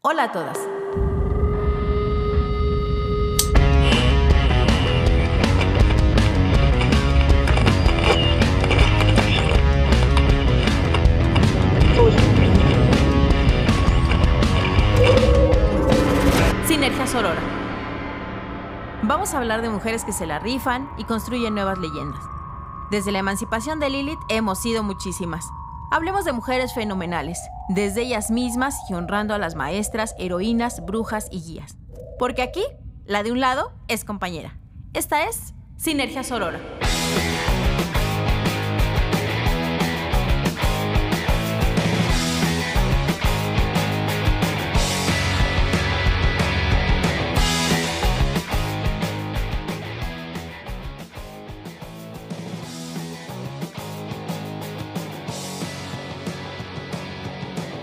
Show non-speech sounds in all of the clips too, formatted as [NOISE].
Hola a todas. Sinergia Sorora. Vamos a hablar de mujeres que se la rifan y construyen nuevas leyendas. Desde la emancipación de Lilith hemos sido muchísimas. Hablemos de mujeres fenomenales, desde ellas mismas y honrando a las maestras, heroínas, brujas y guías. Porque aquí, la de un lado es compañera. Esta es Sinergia Sorora.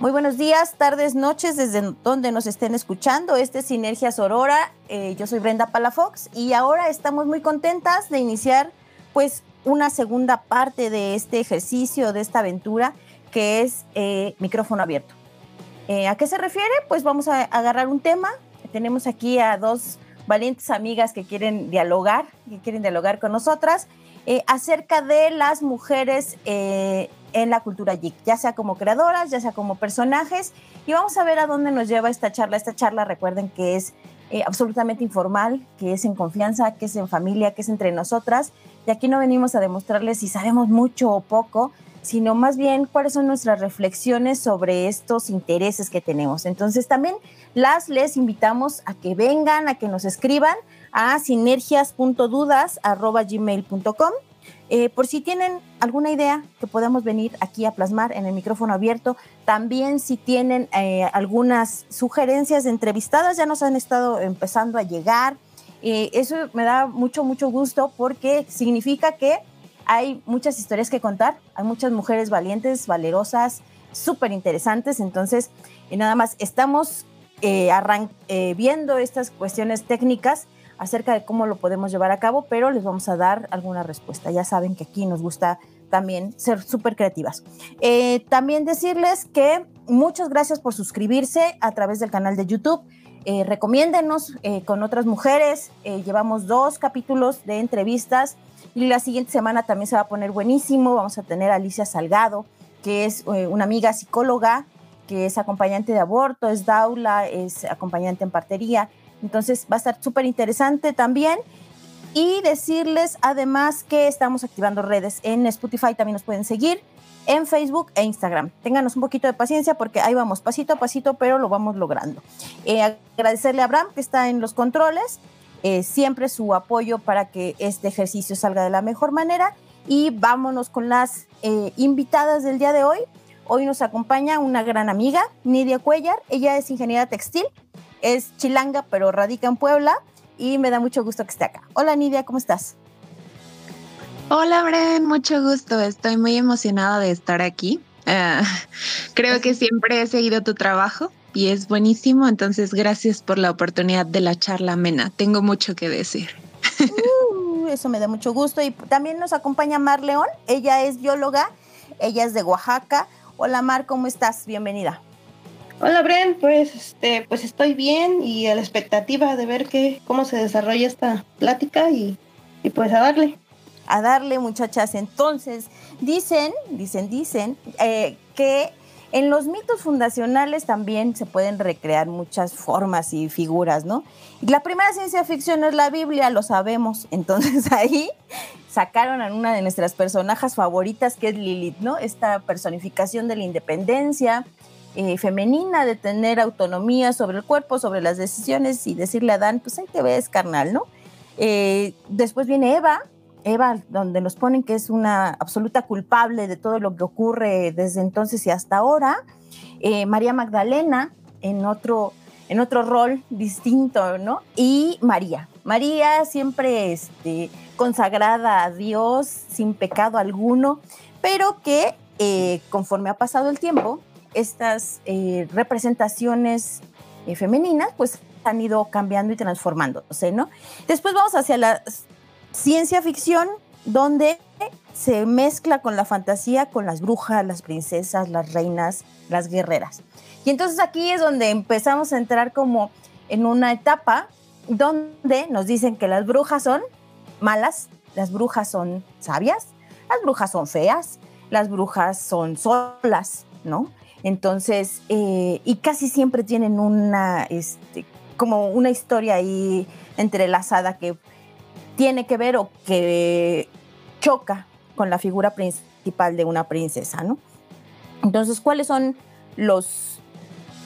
Muy buenos días, tardes, noches, desde donde nos estén escuchando. Este es Sinergia Sorora. Eh, yo soy Brenda Palafox y ahora estamos muy contentas de iniciar pues una segunda parte de este ejercicio, de esta aventura, que es eh, micrófono abierto. Eh, ¿A qué se refiere? Pues vamos a agarrar un tema. Tenemos aquí a dos valientes amigas que quieren dialogar, que quieren dialogar con nosotras acerca de las mujeres en la cultura geek, ya sea como creadoras, ya sea como personajes. Y vamos a ver a dónde nos lleva esta charla. Esta charla, recuerden que es eh, absolutamente informal, que es en confianza, que es en familia, que es entre nosotras. Y aquí no venimos a demostrarles si sabemos mucho o poco, sino más bien cuáles son nuestras reflexiones sobre estos intereses que tenemos. Entonces también las les invitamos a que vengan, a que nos escriban a sinergias.dudas.gmail.com eh, por si tienen alguna idea que podamos venir aquí a plasmar en el micrófono abierto, también si tienen eh, algunas sugerencias entrevistadas, ya nos han estado empezando a llegar. Eh, eso me da mucho, mucho gusto porque significa que hay muchas historias que contar, hay muchas mujeres valientes, valerosas, súper interesantes, entonces nada más estamos viendo estas cuestiones técnicas acerca de cómo lo podemos llevar a cabo, pero les vamos a dar alguna respuesta. Ya saben que aquí nos gusta también ser súper creativas. Eh, también decirles que muchas gracias por suscribirse a través del canal de YouTube. Eh, recomiéndenos eh, con otras mujeres. llevamos dos capítulos de entrevistas y la siguiente semana también se va a poner buenísimo. Vamos a tener a Alicia Salgado, que es una amiga psicóloga, que es acompañante de aborto, es Daula, es acompañante en partería entonces va a estar súper interesante también. Y decirles además que estamos activando redes. En Spotify también nos pueden seguir, en Facebook e Instagram. Ténganos un poquito de paciencia porque ahí vamos pasito a pasito, pero lo vamos logrando. Eh, agradecerle a Abraham que está en los controles. Eh, siempre su apoyo para que este ejercicio salga de la mejor manera. Y vámonos con las eh, invitadas del día de hoy. Hoy nos acompaña una gran amiga, Nidia Cuellar. Ella es ingeniera textil es chilanga, pero radica en Puebla y me da mucho gusto que esté acá. Hola Nidia, ¿cómo estás? Hola Bren, mucho gusto. Estoy muy emocionada de estar aquí. Ah, [LAUGHS] creo que siempre he seguido tu trabajo y es buenísimo, entonces gracias por la oportunidad de la charla amena. Tengo mucho que decir. Uh, eso me da mucho gusto. Y también nos acompaña Mar León. Ella es bióloga, ella es de Oaxaca. Hola Mar, ¿cómo estás? Bienvenida. Hola Bren, pues este, pues estoy bien y a la expectativa de ver qué, cómo se desarrolla esta plática y, pues a darle. A darle, muchachas. Entonces, dicen, dicen, dicen eh, que en los mitos fundacionales también se pueden recrear muchas formas y figuras, ¿no? la primera ciencia ficción es la Biblia, lo sabemos. [LAUGHS] Entonces ahí sacaron a una de nuestras personajes favoritas, que es Lilith, ¿no? Esta personificación de la independencia, eh, femenina de tener autonomía sobre el cuerpo, sobre las decisiones y decirle a Dan, pues ahí te ves, carnal, ¿no? Eh, después viene Eva, Eva, donde nos ponen que es una absoluta culpable de todo lo que ocurre desde entonces y hasta ahora. Eh, María Magdalena, en otro, en otro rol distinto, ¿no? Y María. María siempre este, consagrada a Dios, sin pecado alguno, pero que conforme ha pasado el tiempo, estas eh, representaciones eh, femeninas pues han ido cambiando y transformándose, ¿no? Después vamos hacia la ciencia ficción donde se mezcla con la fantasía, con las brujas, las princesas, las reinas, las guerreras. Y entonces aquí es donde empezamos a entrar como en una etapa donde nos dicen que las brujas son malas, las brujas son sabias, las brujas son feas, las brujas son solas, ¿no? Entonces, eh, y casi siempre tienen una, este, como una historia ahí entrelazada que tiene que ver o que choca con la figura principal de una princesa, ¿no? Entonces, ¿cuáles son los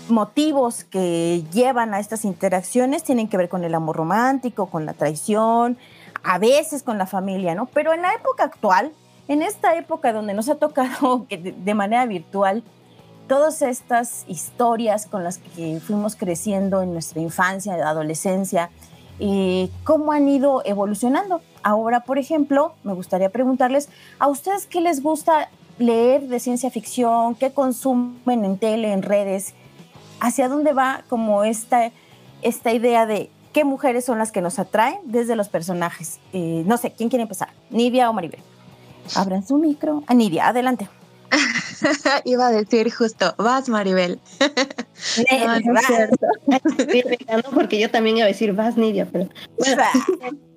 motivos que llevan a estas interacciones? Tienen que ver con el amor romántico, con la traición, a veces con la familia, ¿no? Pero en la época actual, en esta época donde nos ha tocado [LAUGHS] de manera virtual todas estas historias con las que fuimos creciendo en nuestra infancia, adolescencia, cómo han ido evolucionando. Ahora, por ejemplo, me gustaría preguntarles, ¿a ustedes qué les gusta leer de ciencia ficción? ¿Qué consumen en tele, en redes? ¿Hacia dónde va como esta, esta idea de qué mujeres son las que nos atraen desde los personajes? Eh, no sé, ¿quién quiere empezar? ¿Nidia o Maribel? Abran su micro. A ah, Nidia, adelante. [LAUGHS] Iba a decir justo, vas Maribel. porque yo también iba a decir vas Nidia, pero bueno,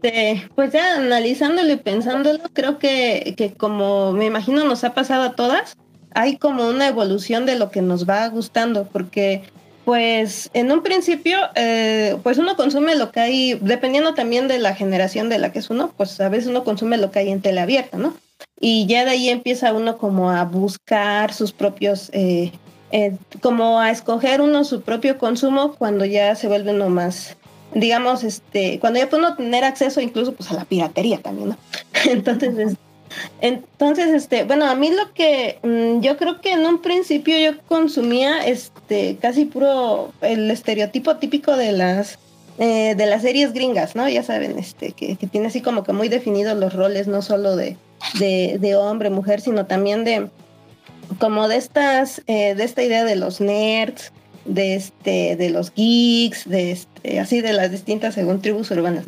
este, pues ya analizándolo y pensándolo, creo que, que como me imagino nos ha pasado a todas, hay como una evolución de lo que nos va gustando, porque pues en un principio, eh, pues uno consume lo que hay, dependiendo también de la generación de la que es uno, pues a veces uno consume lo que hay en tele abierta, ¿no? Y ya de ahí empieza uno como a buscar sus propios, eh, eh, como a escoger uno su propio consumo cuando ya se vuelve uno más, digamos, este, cuando ya puede uno tener acceso incluso pues a la piratería también, ¿no? [LAUGHS] Entonces, entonces, este, bueno, a mí lo que mm, yo creo que en un principio yo consumía, este, casi puro el estereotipo típico de las eh, de las series gringas, ¿no? Ya saben, este, que, que, tiene así como que muy definidos los roles, no solo de, de, hombre, mujer, sino también de como de estas, eh, de esta idea de los nerds, de este, de los geeks, de este, así de las distintas según tribus urbanas.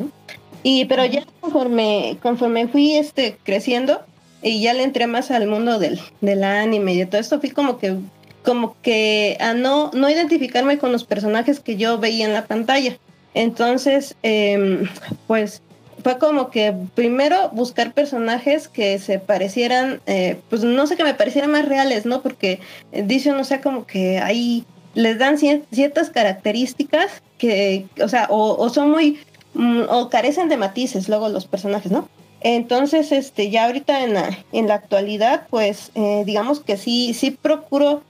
Y pero ya conforme, conforme fui este creciendo y ya le entré más al mundo del, del anime y de todo esto, fui como que, como que a no, no identificarme con los personajes que yo veía en la pantalla. Entonces, em, pues fue como que primero buscar personajes que se parecieran, eh, pues no sé, que me parecieran más reales, ¿no? Porque eh, dice uno, o sea, como que ahí les dan ciertas características que, o sea, o, son muy, mm, o carecen de matices luego los personajes, ¿no? Entonces, este, ya ahorita en la, en la actualidad, pues, eh, digamos que sí, sí procuro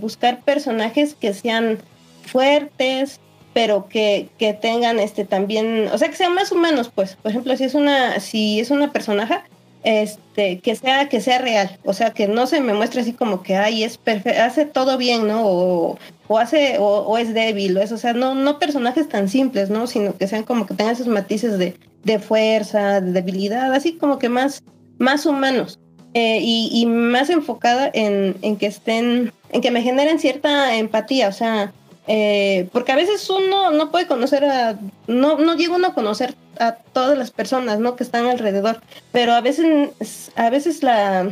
buscar personajes que sean fuertes, pero que, que, tengan este también, o sea, que sean más humanos, pues. Por ejemplo, si es una, si es una personaje, este, que sea, que sea real, o sea, que no se me muestre así como que, ay, es perfecto, hace todo bien, ¿no? O, o hace, o, es débil, o, es, o sea, no, no personajes tan simples, ¿no? Sino que sean como que tengan esos matices de, de fuerza, de debilidad, así como que más, más humanos. Eh, y, y, más enfocada en, en que estén, en que me generen cierta empatía, o sea, eh, porque a veces uno no puede conocer a, no, no llega uno a conocer a todas las personas, ¿no? Que están alrededor, pero a veces, a veces la,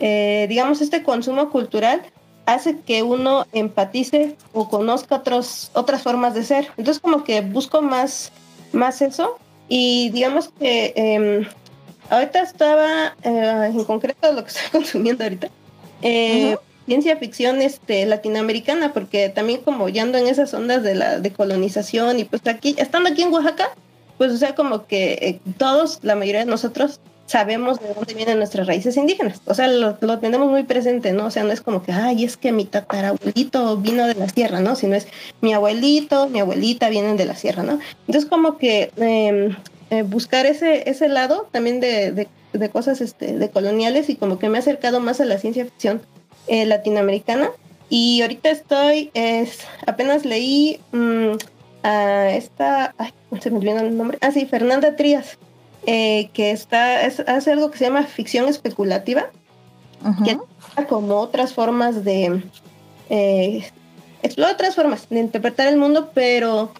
eh, digamos, este consumo cultural hace que uno empatice o conozca otros, otras formas de ser. Entonces como que busco más, más eso y digamos que em, ahorita estaba, eh, en concreto lo que estoy [LAUGHS] consumiendo ahorita, ciencia ficción este, latinoamericana, porque también como ya ando en esas ondas de la decolonización y pues aquí, estando aquí en Oaxaca, pues o sea, como que eh, todos, la mayoría de nosotros, sabemos de dónde vienen nuestras raíces indígenas. O sea, lo, tenemos muy presente, ¿no? O sea, no es como que, ay, es que mi tatarabuelito vino de la sierra, ¿no? Sino es mi abuelito, mi abuelita vienen de la sierra, ¿no? Entonces, como que em, eh, buscar ese, ese lado también de, de, de cosas este, de coloniales y como que me ha acercado más a la ciencia ficción eh, latinoamericana. Y ahorita estoy, es, apenas leí mm, a esta, ay, se me olvidó el nombre, ah, sí, Fernanda Trías, eh, que está, hace algo que se llama ficción especulativa, que como otras formas de, eh, explora otras formas de interpretar el mundo, pero,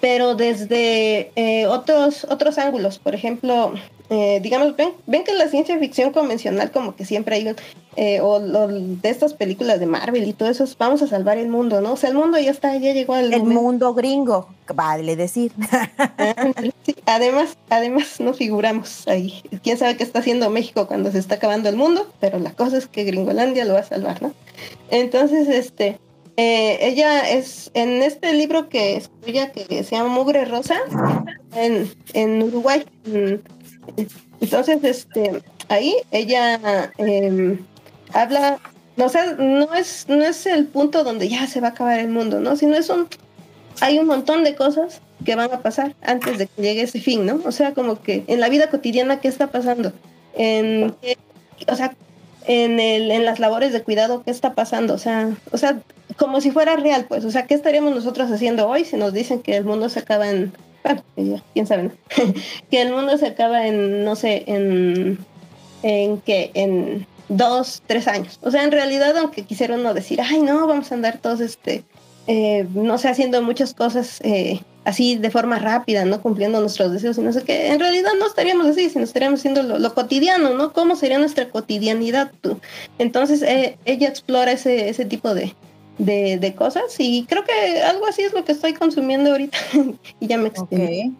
pero desde otros, otros ángulos. Por ejemplo, eh, digamos, ven, ven que la ciencia ficción convencional como que siempre hay, eh, o, de estas películas de Marvel y todo eso, vamos a salvar el mundo, ¿no? O sea, el mundo ya está, ya llegó al... El mundo gringo, vale decir. [LAUGHS] además, además no figuramos ahí. Quién sabe qué está haciendo México cuando se está acabando el mundo, pero la cosa es que Gringolandia lo va a salvar, ¿no? Entonces, este... Eh, ella es en este libro que escribía que se llama Mugre Rosa en, en Uruguay. Entonces, este, ahí ella em, habla, no, sé, no es, no es el punto donde ya se va a acabar el mundo, ¿no? Sino es un, hay un montón de cosas que van a pasar antes de que llegue ese fin, ¿no? O sea, como que en la vida cotidiana, ¿qué está pasando? En, o sea, en, el, en las labores de cuidado, ¿qué está pasando? O sea, o sea, como si fuera real, pues, o sea, ¿qué estaríamos nosotros haciendo hoy si nos dicen que el mundo se acaba en [LAUGHS] quién sabe, [LAUGHS] que el mundo se acaba en, no sé, en, en que, en dos, tres años. O sea, en realidad, aunque quisieron no decir, ay, no, vamos a andar todos, este, eh, no sé, haciendo muchas cosas eh, así de forma rápida, ¿no? Cumpliendo nuestros deseos y no sé qué. En realidad no estaríamos así, sino estaríamos haciendo lo, cotidiano, ¿no? ¿Cómo sería nuestra cotidianidad? Tú? Entonces, eh, ella explora ese, ese tipo de, de, de, cosas y creo que algo así es lo que estoy consumiendo ahorita [LAUGHS] y ya me extendí.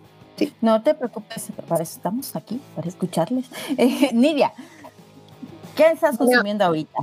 No te preocupes, para eso estamos aquí, para escucharles. [LAUGHS] Eh, Nidia, ¿qué estás consumiendo ahorita?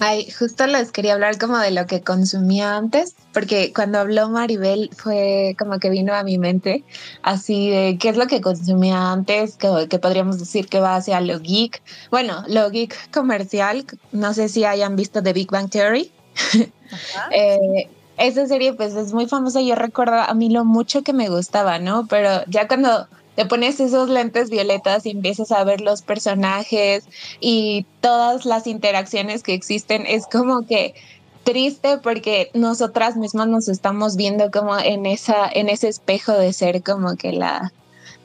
Ay, justo les quería hablar como de lo que consumía antes, porque cuando habló Maribel fue como que vino a mi mente así de qué es lo que consumía antes, que, que podríamos decir que va hacia lo geek. Bueno, lo geek comercial, no sé si hayan visto The Big Bang Theory. [LAUGHS] eh, esa serie pues es muy famosa, yo recuerdo a mí lo mucho que me gustaba, ¿no? Pero ya cuando te pones esos lentes violetas y empiezas a ver los personajes y todas las interacciones que existen, es como que triste porque nosotras mismas nos estamos viendo como en esa en ese espejo de ser como que la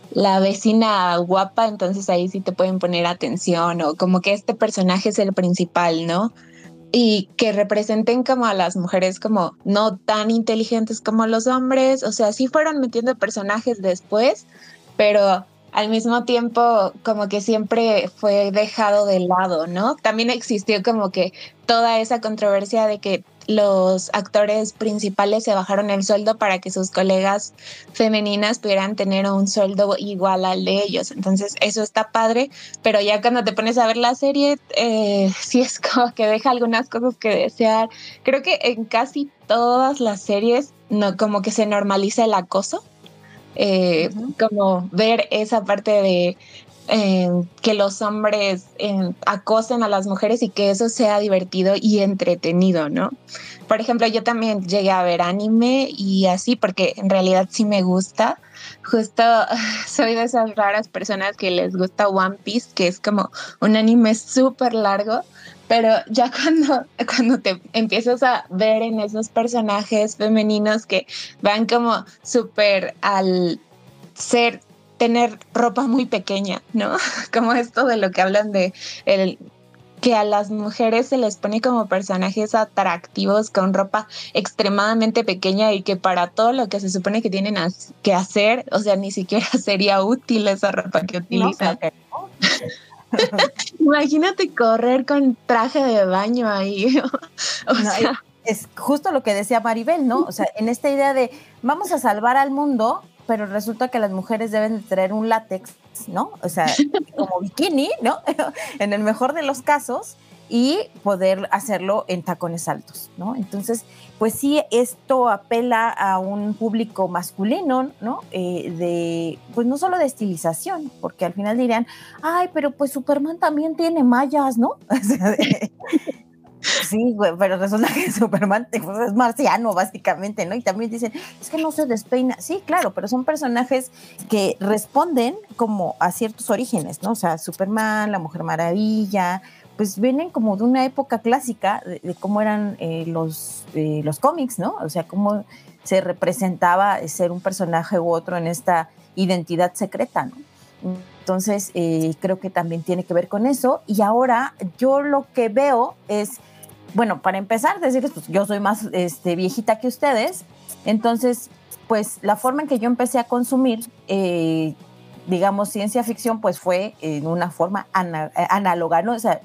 la vecina guapa, entonces ahí sí te pueden poner atención o como que este personaje es el principal, ¿no? Y que representen como a las mujeres como no tan inteligentes como los hombres, o sea, sí fueron metiendo personajes después, pero al mismo tiempo como que siempre fue dejado de lado, ¿no? También existió como que toda esa controversia de que los actores principales se bajaron el sueldo para que sus colegas femeninas pudieran tener un sueldo igual al de ellos. Entonces eso está padre, pero ya cuando te pones a ver la serie, eh, [LAUGHS] sí es como que deja algunas cosas que desear. Creo que en casi todas las series no como que se normaliza el acoso eh, como ver esa parte de eh, que los hombres eh, acosen a las mujeres y que eso sea divertido y entretenido, ¿no? Por ejemplo, yo también llegué a ver anime y así, porque en realidad sí me gusta. Justo [LAUGHS] soy de esas raras personas que les gusta One Piece, que es como un anime súper largo pero ya [LAUGHS] cuando, cuando te empiezas a ver en esos personajes femeninos que van como súper al ser tener ropa muy pequeña, ¿no? [LAUGHS] Como esto de lo que hablan de el que a las mujeres se les pone como personajes atractivos con ropa extremadamente pequeña y que para todo lo que se supone que tienen que hacer, o sea, ni siquiera [LAUGHS] sería útil esa ropa que utilizan. [LAUGHS] Imagínate correr con traje de baño ahí. [LAUGHS] es justo lo que decía Maribel, ¿no? O sea, en esta idea de vamos a salvar al mundo, pero resulta que las mujeres deben de traer un látex, ¿no? O sea, [LAUGHS] como bikini, ¿no? en el mejor de los casos, y poder hacerlo en tacones altos, ¿no? Entonces, pues sí, esto apela a un público masculino, ¿no? Eh, de, pues no solo de estilización, porque al final dirían, ay, pero pues Superman también tiene mallas, ¿no? [LAUGHS] Sí, pero resulta que Superman pues, es marciano, básicamente, ¿no? Y también dicen, es que no se despeina. Sí, claro, pero son personajes que responden como a ciertos orígenes, ¿no? O sea, Superman, la Mujer Maravilla, pues vienen como de una época clásica de, cómo eran eh, los, eh, los cómics, ¿no? O sea, cómo se representaba ser un personaje u otro en esta identidad secreta, ¿no? Entonces, eh, creo que también tiene que ver con eso. Y ahora yo lo que veo es, bueno, para empezar, decirles, pues yo soy más este, viejita que ustedes, entonces, pues la forma en que yo empecé a consumir digamos, ciencia ficción, pues fue en una forma análoga, ¿no? O sea,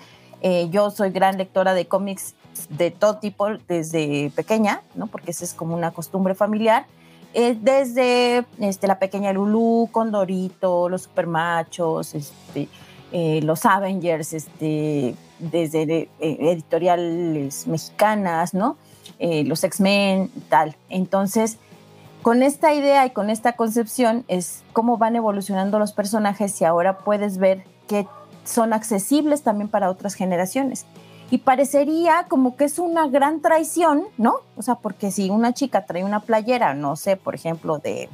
yo soy gran lectora de cómics de todo tipo desde pequeña, ¿no? Porque esa es como una costumbre familiar. desde este, la pequeña Lulu, Condorito, los Supermachos, este, eh, los Avengers, este, desde eh, editoriales mexicanas, ¿no? Eh, los X-Men, tal. Entonces, con esta idea y con esta concepción es cómo van evolucionando los personajes y ahora puedes ver que son accesibles también para otras generaciones. Y parecería como que es una gran traición, ¿no? O sea, porque si una chica trae una playera, no sé, por ejemplo, de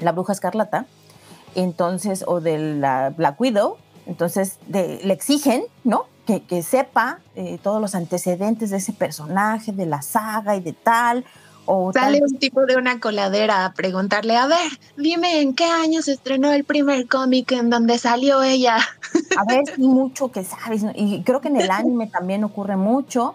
la bruja escarlata, entonces, o de la Black Widow, entonces le exigen, ¿no? Que, sepa eh, todos los antecedentes de ese personaje, de la saga y de tal. O Sale un tipo de una coladera a preguntarle, a ver, dime en qué año se estrenó el primer cómic en donde salió ella. A sí, mucho que sabes, y creo que en el anime también ocurre mucho,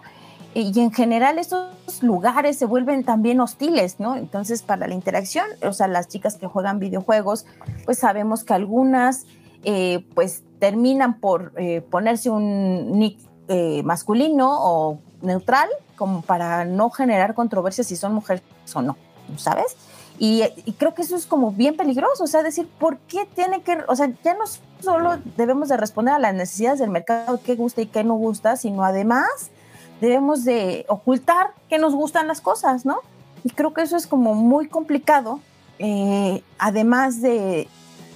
y en general estos lugares se vuelven también hostiles, ¿no? Entonces, para la interacción, o sea, las chicas que juegan videojuegos, pues sabemos que algunas eh, pues terminan por eh, ponerse un nick eh, masculino o neutral, como para no generar controversia si son mujeres o no, ¿sabes? Y, creo que eso es como bien peligroso, o sea, decir, ¿por qué tiene que, o sea, ya no solo debemos de responder a las necesidades del mercado, qué gusta y qué no gusta, sino además debemos de ocultar que nos gustan las cosas, ¿no? Y creo que eso es como muy complicado, además de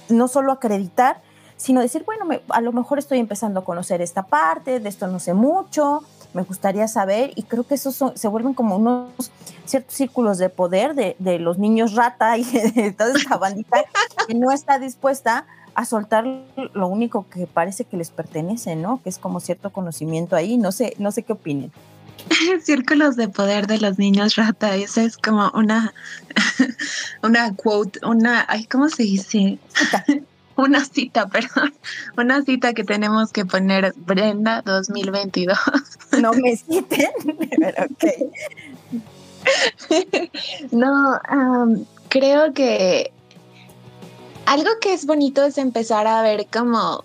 no solo acreditar, sino decir, bueno, a lo mejor estoy empezando a conocer esta parte, de esto no sé mucho, me gustaría saber, y creo que esos se vuelven como unos ciertos círculos de poder de, de los niños rata y [LAUGHS] de toda esta bandita que no está dispuesta a soltar lo único que parece que les pertenece, ¿no? Que es como cierto conocimiento ahí, no sé, no sé qué opinen. [LAUGHS] Círculos de poder de los niños rata, esa es como una, [LAUGHS] una quote, una, ay, ¿cómo se dice? [LAUGHS] una cita, perdón, una cita que tenemos que poner Brenda 2022. No me citen, pero ok. No, creo que algo que es bonito es empezar a ver como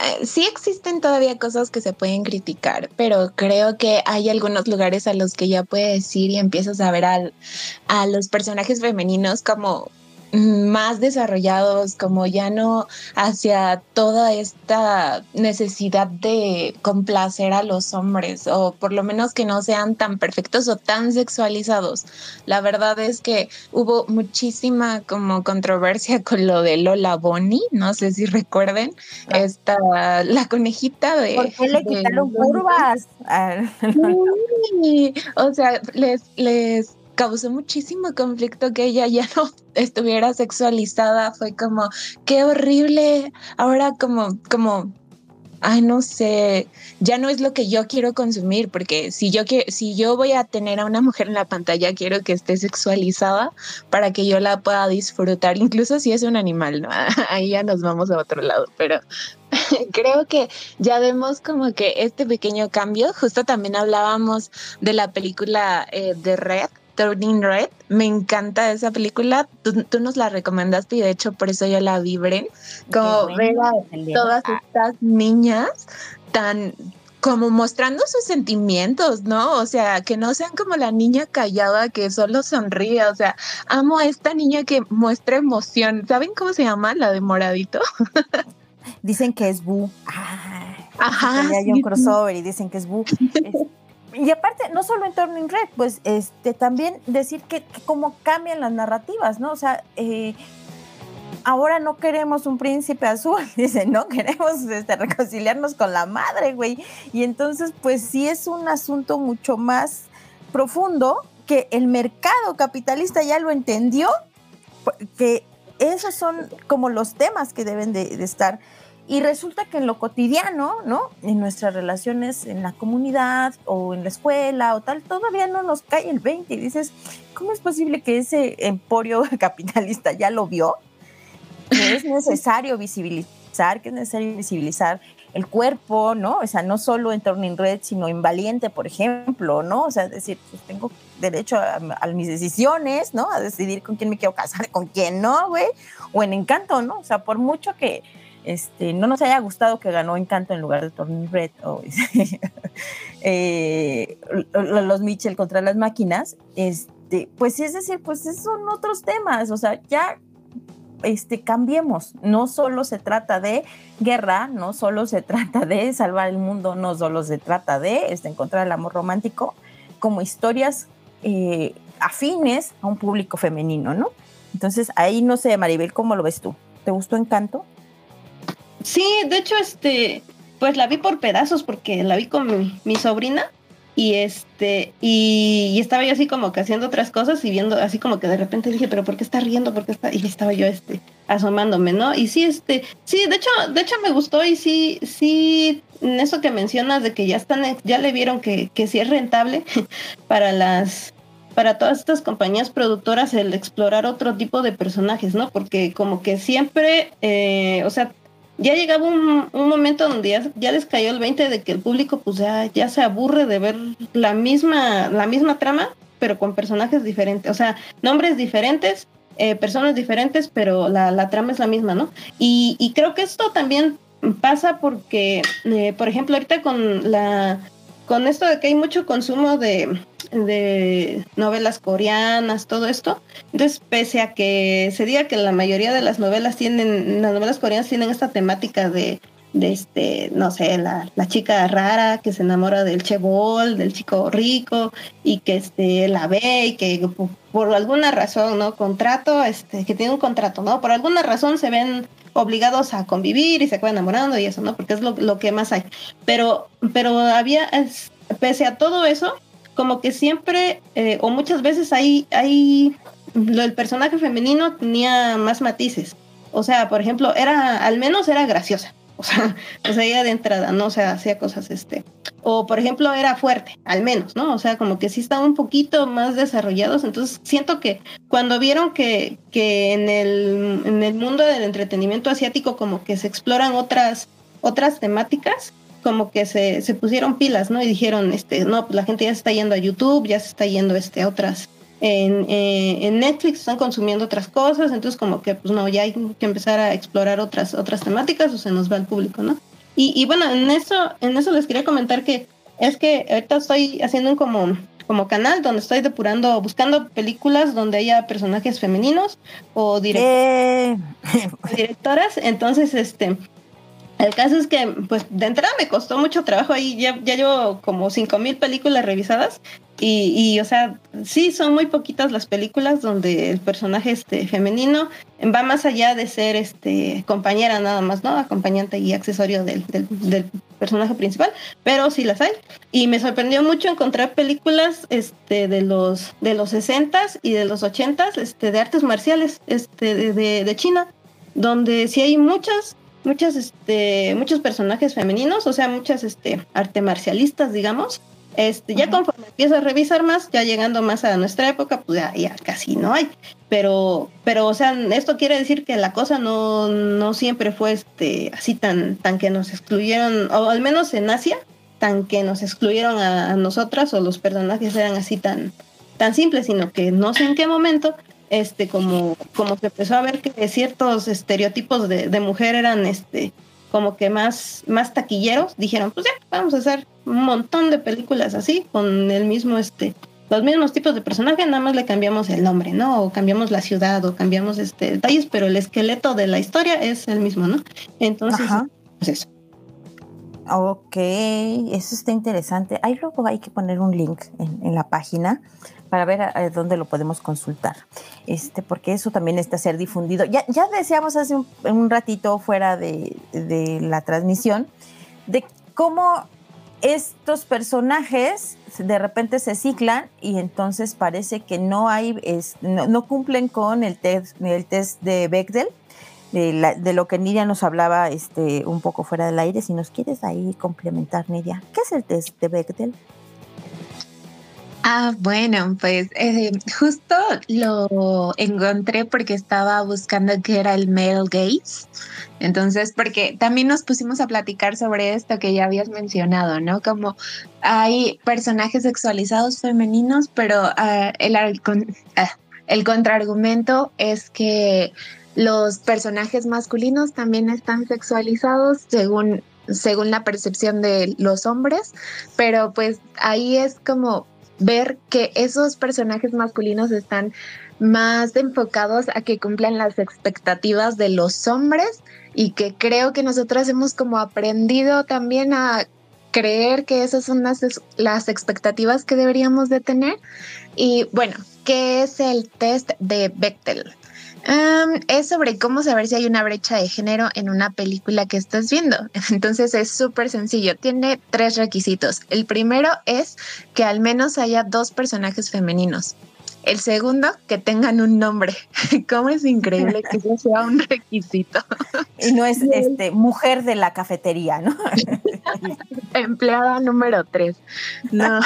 eh, sí existen todavía cosas que se pueden criticar, pero creo que hay algunos lugares a los que ya puedes ir y empiezas a ver a los personajes femeninos como más desarrollados, como ya no hacia toda esta necesidad de complacer a los hombres, o por lo menos que no sean tan perfectos o tan sexualizados. La verdad es que hubo muchísima como controversia con lo de Lola Bonnie, no sé si recuerden, ah. esta, la conejita de... ¿Por qué le quitaron curvas? [LAUGHS] o sea, les, les causó muchísimo conflicto que ella ya no [LAUGHS] estuviera sexualizada. Fue como, qué horrible. Ahora como, como, ay, no sé, ya no es lo que yo quiero consumir, porque si yo, si yo voy a tener a una mujer en la pantalla, quiero que esté sexualizada para que yo la pueda disfrutar, incluso si es un animal, ¿no? [LAUGHS] Ahí ya nos vamos a otro lado, pero [LAUGHS] creo que ya vemos como que este pequeño cambio, justo también hablábamos de la película eh, de Red, Turning Red. Me encanta esa película. Tú, nos la recomendaste y de hecho por eso yo la vibré. Como ver a todas estas niñas tan como mostrando sus sentimientos, ¿no? O sea, que no sean como la niña callada que solo sonríe. O sea, amo a esta niña que muestra emoción. ¿Saben cómo se llama la de moradito? Dicen que es Boo. Ajá. Hay un crossover y dicen que es Boo. [LAUGHS] y aparte, no solo en Turning Red, pues este, también decir que, cómo cambian las narrativas, ¿no? O sea, eh, ahora no queremos un príncipe azul, [LAUGHS] dicen, no queremos este, reconciliarnos con la madre, güey. Y entonces, pues sí es un asunto mucho más profundo que el mercado capitalista ya lo entendió, que esos son como los temas que deben de estar y resulta que en lo cotidiano, ¿no? En nuestras relaciones en la comunidad o en la escuela o tal, todavía no nos cae el 20 y dices, ¿cómo es posible que ese emporio [LAUGHS] capitalista ya lo vio? Que es [LAUGHS] necesario visibilizar, que es necesario visibilizar el cuerpo, ¿no? O sea, no solo en Turning Red, sino en Valiente, por ejemplo, ¿no? O sea, es decir, pues tengo derecho a, mis decisiones, ¿no? A decidir con quién me quiero casar, con quién no, güey. O en Encanto, ¿no? O sea, por mucho que este, no nos haya gustado que ganó Encanto en lugar de Turning Red, o, [LAUGHS] eh, los Mitchell contra las máquinas, este, pues es decir, pues son otros temas, o sea, ya este, cambiemos. No solo se trata de guerra, no solo se trata de salvar el mundo, no solo se trata de este, encontrar el amor romántico, como historias eh, afines a un público femenino, ¿no? Entonces, ahí no sé, Maribel, ¿cómo lo ves tú? ¿Te gustó Encanto? Sí, de hecho, este, pues la vi por pedazos porque la vi con mi sobrina y este, y, estaba yo así como que haciendo otras cosas y viendo así como que de repente dije, pero ¿por qué está riendo? ¿Por qué está? Y estaba yo este, asomándome, ¿no? Y sí, este, sí, de hecho, de hecho me gustó y sí, sí, en eso que mencionas de que ya están, ya le vieron que, que sí es rentable [LAUGHS] para las, para todas estas compañías productoras el explorar otro tipo de personajes, ¿no? Porque como que siempre, eh, o sea, ya llegaba un, momento donde ya, les cayó el 20 de que el público pues ya, se aburre de ver la misma, la misma trama, pero con personajes diferentes, o sea, nombres diferentes, eh, personas diferentes, pero la, trama es la misma, ¿no? Y, creo que esto también pasa porque, eh, por ejemplo, ahorita con la con esto de que hay mucho consumo de, de novelas coreanas, todo esto. Entonces, pese a que se diga que la mayoría de las novelas tienen, las novelas coreanas tienen esta temática de, de este, no sé, la, la chica rara que se enamora del chebol, del chico rico, y que este la ve y que por, alguna razón, ¿no? Contrato, este, que tiene un contrato, ¿no? Por alguna razón se ven obligados a convivir y se acaban enamorando y eso, ¿no? Porque es lo, lo que más hay. Pero, pero había, pese a todo eso, como que siempre, eh, o muchas veces hay, hay, el personaje femenino tenía más matices. O sea, por ejemplo, era, al menos era graciosa. [LAUGHS] O sea, o de entrada, ¿no? Sea, hacía cosas, este. O, por ejemplo, era fuerte, al menos, ¿no? O sea, como que sí estaban un poquito más desarrollados. Entonces, siento que cuando vieron que, que en, el, en el mundo del entretenimiento asiático, como que se exploran otras, otras temáticas, como que se, se pusieron pilas, ¿no? Y dijeron, este, no, pues la gente ya se está yendo a YouTube, ya se está yendo este, a otras, en, eh, en, Netflix están consumiendo otras cosas, entonces como que pues no, ya hay que empezar a explorar otras, otras temáticas o se nos va el público, ¿no? Y, y bueno, en eso, en eso les quería comentar que es que ahorita estoy haciendo un como, como canal donde estoy depurando, buscando películas donde haya personajes femeninos o eh. directoras, entonces este el caso es que, pues, de entrada me costó mucho trabajo ahí. Ya, ya llevo como cinco mil películas revisadas. Y, y, o sea, sí son muy poquitas las películas donde el personaje este, femenino va más allá de ser este compañera nada más, ¿no? Acompañante y accesorio del, del, personaje principal, pero sí las hay. Y me sorprendió mucho encontrar películas este, de los de los 60s y de los 80s este, de artes marciales este, de, de, de China, donde sí hay muchas muchas, este, muchos personajes femeninos, o sea, muchas este, arte marcialistas, digamos. Este, ya conforme empiezo a revisar más, ya llegando más a nuestra época, pues ya, casi no hay. Pero, pero, o sea, esto quiere decir que la cosa no, no siempre fue este, así tan, tan que nos excluyeron, o al menos en Asia, tan que nos excluyeron a, nosotras, o los personajes eran así tan, tan simples, sino que no sé en qué momento este, como, como se empezó a ver que ciertos estereotipos de, de mujer eran este, como que más, más taquilleros, dijeron, pues ya, vamos a hacer un montón de películas así, con el mismo, este, los mismos tipos de personaje, nada más le cambiamos el nombre, ¿no? O cambiamos la ciudad, o cambiamos este detalles, pero el esqueleto de la historia es el mismo, ¿no? Entonces, pues eso. Ok, eso está interesante. Ahí luego hay que poner un link en, en la página para ver a, dónde lo podemos consultar, este, porque eso también está a ser difundido. Ya, ya decíamos hace un, ratito fuera de, la transmisión de cómo estos personajes de repente se ciclan y entonces parece que no hay, no, cumplen con el test, el test de Bechdel, de, de, lo que Nidia nos hablaba este, un poco fuera del aire. Si nos quieres ahí complementar, Nidia, ¿qué es el test de Bechdel? Ah, bueno, pues eh, justo lo encontré porque estaba buscando qué era el male gaze. Entonces, porque también nos pusimos a platicar sobre esto que ya habías mencionado, ¿no? Como hay personajes sexualizados femeninos, pero uh, el, uh, el contraargumento es que los personajes masculinos también están sexualizados según según la percepción de los hombres, pero pues ahí es como ver que esos personajes masculinos están más enfocados a que cumplan las expectativas de los hombres y que creo que nosotras hemos como aprendido también a creer que esas son las, las expectativas que deberíamos de tener. Y bueno, ¿qué es el test de Bechtel? Es sobre cómo saber si hay una brecha de género en una película que estás viendo. [LAUGHS] Entonces es súper sencillo. Tiene tres requisitos. El primero es que al menos haya dos personajes femeninos. El segundo, que tengan un nombre. [LAUGHS] ¿Cómo es increíble que eso sea un requisito? [LAUGHS] Y no es este mujer de la cafetería, ¿no? Empleada número tres. No.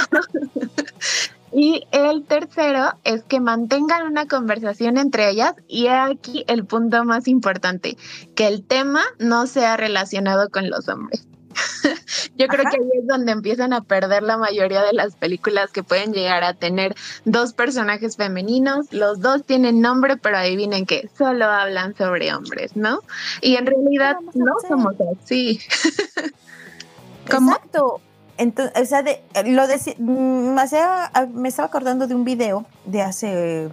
Y el tercero es que mantengan una conversación entre ellas y aquí el punto más importante, que el tema no sea relacionado con los hombres. [LAUGHS] Yo creo que ahí es donde empiezan a perder la mayoría de las películas que pueden llegar a tener dos personajes femeninos, los dos tienen nombre, pero adivinen que solo hablan sobre hombres, ¿no? Y en realidad no somos así. [LAUGHS] Exacto. Entonces, o sea, de, lo mm, me estaba acordando de un video de hace,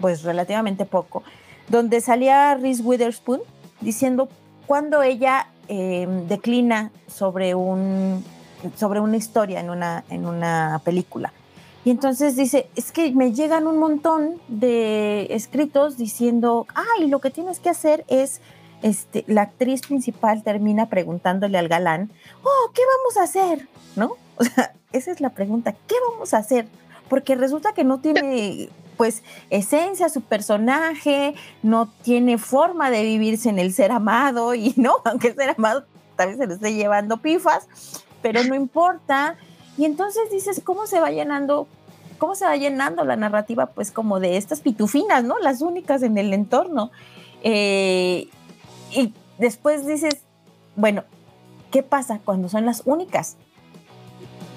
pues, relativamente poco, donde salía Reese Witherspoon diciendo cuando ella em, declina sobre, un, sobre una historia en una, en una película. Y entonces dice, es que me llegan un montón de escritos diciendo, ay, lo que tienes que hacer es este, la actriz principal termina preguntándole al galán, oh, ¿qué vamos a hacer? ¿No? [LAUGHS] O sea, esa es la pregunta, ¿qué vamos a hacer? Porque resulta que no tiene, pues, esencia su personaje, no tiene forma de vivirse en el ser amado, y [LAUGHS] no, aunque el ser amado también se lo esté llevando pifas, pero no importa. Y entonces dices, ¿cómo se va llenando cómo se va llenando la narrativa, pues como de estas pitufinas, ¿no? Las únicas en el entorno. Eh, y después dices, bueno, ¿qué pasa cuando son las únicas?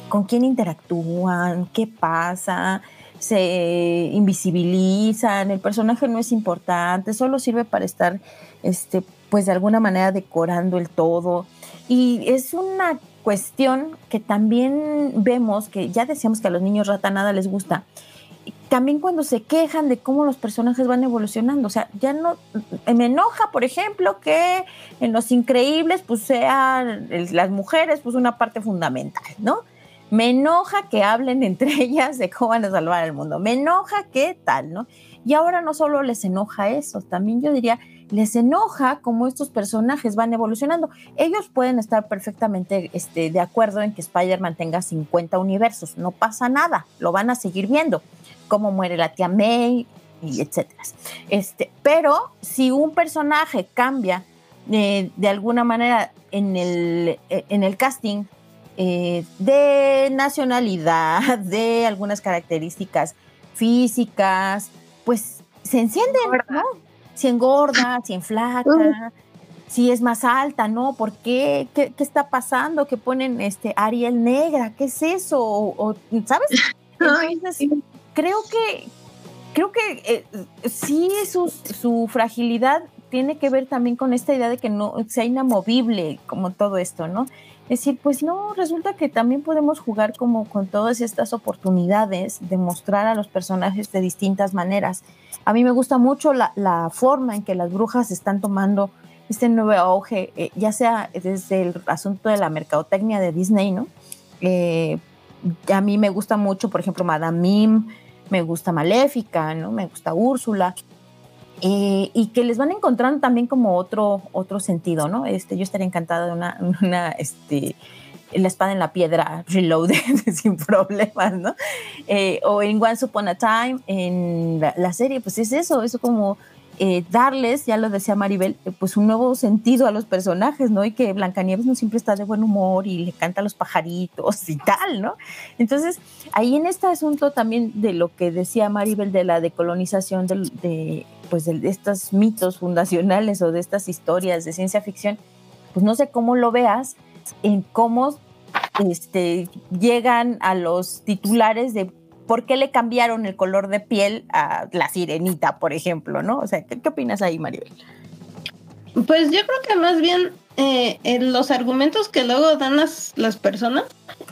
¿Con quién interactúan? ¿Qué pasa? Se invisibilizan, el personaje no es importante, solo sirve para estar, este, pues de alguna manera decorando el todo. Y es una cuestión que también vemos, que ya decíamos que a los niños rata nada les gusta, también cuando se quejan de cómo los personajes van evolucionando. O sea, ya no. Me enoja, por ejemplo, que en Los Increíbles, pues sean las mujeres, pues una parte fundamental, ¿no? Me enoja que hablen entre [LAUGHS] ellas de cómo van a salvar el mundo. Me enoja que tal, ¿no? Y ahora no solo les enoja eso, también yo diría, les enoja cómo estos personajes van evolucionando. Ellos pueden estar perfectamente este, de acuerdo en que Spider-Man tenga 50 universos, no pasa nada, lo van a seguir viendo cómo muere la tía May y etcétera. Este, pero si un personaje cambia eh, de alguna manera en el, eh, en el casting eh, de nacionalidad, [LAUGHS] de algunas características físicas, pues se encienden, ¿no? Si engorda, si enflaca, si es más alta, ¿no? ¿Por qué? ¿Qué, está pasando? Que ponen este Ariel negra, ¿qué es eso? O, ¿Sabes? [LAUGHS] Entonces, creo que, creo que eh, sí su, su fragilidad tiene que ver también con esta idea de que no sea inamovible como todo esto, ¿no? Es decir, pues no, resulta que también podemos jugar como con todas estas oportunidades de mostrar a los personajes de distintas maneras. A mí me gusta mucho la, la forma en que las brujas están tomando este nuevo auge, eh, ya sea desde el asunto de la mercadotecnia de Disney, ¿no? Eh, a mí me gusta mucho, por ejemplo, Madame Mim, me gusta Maléfica, ¿no? Me gusta Úrsula. Eh, y que les van encontrando también como otro, otro sentido, ¿no? Este, yo estaría encantada de una, [LAUGHS] una este, la espada en la piedra reloaded [LAUGHS] sin problemas, ¿no? Eh, o en Once Upon a Time, en la, serie, pues es eso, eso como eh, darles, ya lo decía Maribel, eh, pues un nuevo sentido a los personajes, ¿no? Y que Blancanieves no siempre está de buen humor y le canta a los pajaritos y tal, ¿no? Entonces, ahí en este asunto también de lo que decía Maribel de la decolonización de, pues de estos mitos fundacionales o de estas historias de ciencia ficción, pues no sé cómo lo veas, en cómo este, llegan a los titulares de por qué le cambiaron el color de piel a la sirenita, por ejemplo, ¿no? O sea, ¿qué, opinas ahí, Maribel? Pues yo creo que más bien eh, los argumentos que luego dan las, las personas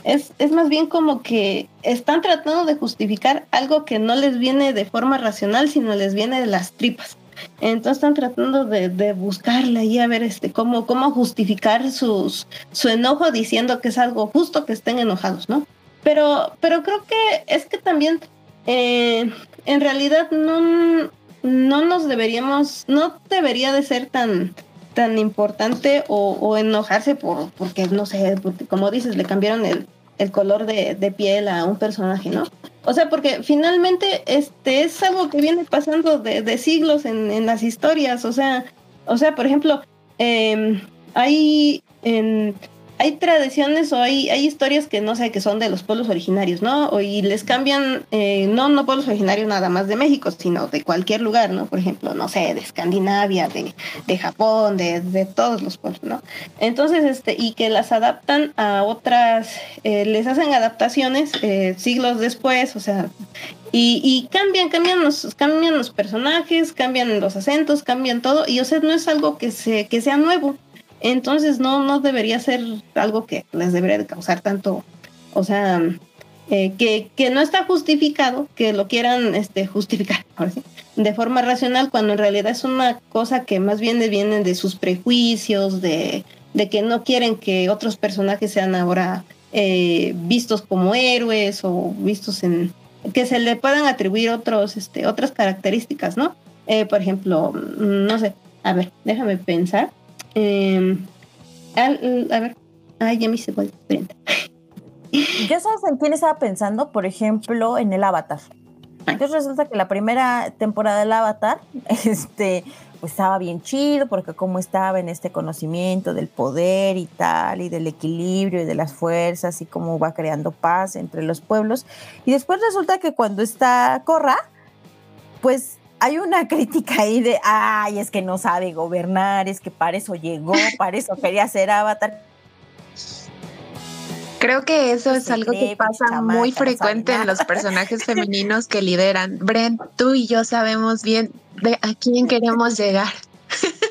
es, es, más bien como que están tratando de justificar algo que no les viene de forma racional, sino les viene de las tripas. Entonces están tratando de, de buscarle ahí a ver este cómo, cómo justificar sus, su enojo diciendo que es algo justo que estén enojados, ¿no? Pero, pero creo que es que también eh, en realidad no, no nos deberíamos, no debería de ser tan, tan importante o, enojarse por, porque, no sé, porque como dices, le cambiaron el, el color de, piel a un personaje, ¿no? O sea, porque finalmente este es algo que viene pasando de, de siglos en, en, las historias, o sea, o sea, por ejemplo, eh, hay en hay tradiciones o hay, hay historias que no sé, que son de los pueblos originarios, ¿no? O, y les cambian, eh, no, no pueblos originarios nada más de México, sino de cualquier lugar, ¿no? Por ejemplo, no sé, de Escandinavia, de, de Japón, de, de, todos los pueblos, ¿no? Entonces, este, y que las adaptan a otras, eh, les hacen adaptaciones eh, siglos después, o sea, y, y, cambian, cambian los, cambian los personajes, cambian los acentos, cambian todo, y o sea, no es algo que, se, que sea nuevo. Entonces no, no debería ser algo que les debería de causar tanto, o sea, eh, que, que, no está justificado que lo quieran este, justificar [LAUGHS] de forma racional cuando en realidad es una cosa que más bien vienen de sus prejuicios, de, de que no quieren que otros personajes sean ahora eh, vistos como héroes o vistos en que se le puedan atribuir otros, este, otras características, ¿no? Eh, por ejemplo, no sé, a ver, déjame pensar. Eh, a, ver, ay, ya me hice ¿Ya sabes en quién estaba pensando? Por ejemplo, en el Avatar. Entonces resulta que la primera temporada del Avatar, [LAUGHS] este, pues estaba bien chido, porque como estaba en este conocimiento del poder y tal, y del equilibrio y de las fuerzas, y cómo va creando paz entre los pueblos. Y después resulta que cuando está Corra, pues hay una crítica ahí de, ay, es que no sabe gobernar, es que para eso llegó, para eso quería ser avatar. Creo que eso es algo que pasa muy frecuente en los personajes [LAUGHS] femeninos que lideran. Brent, tú y yo sabemos bien de a quién queremos llegar. [LAUGHS]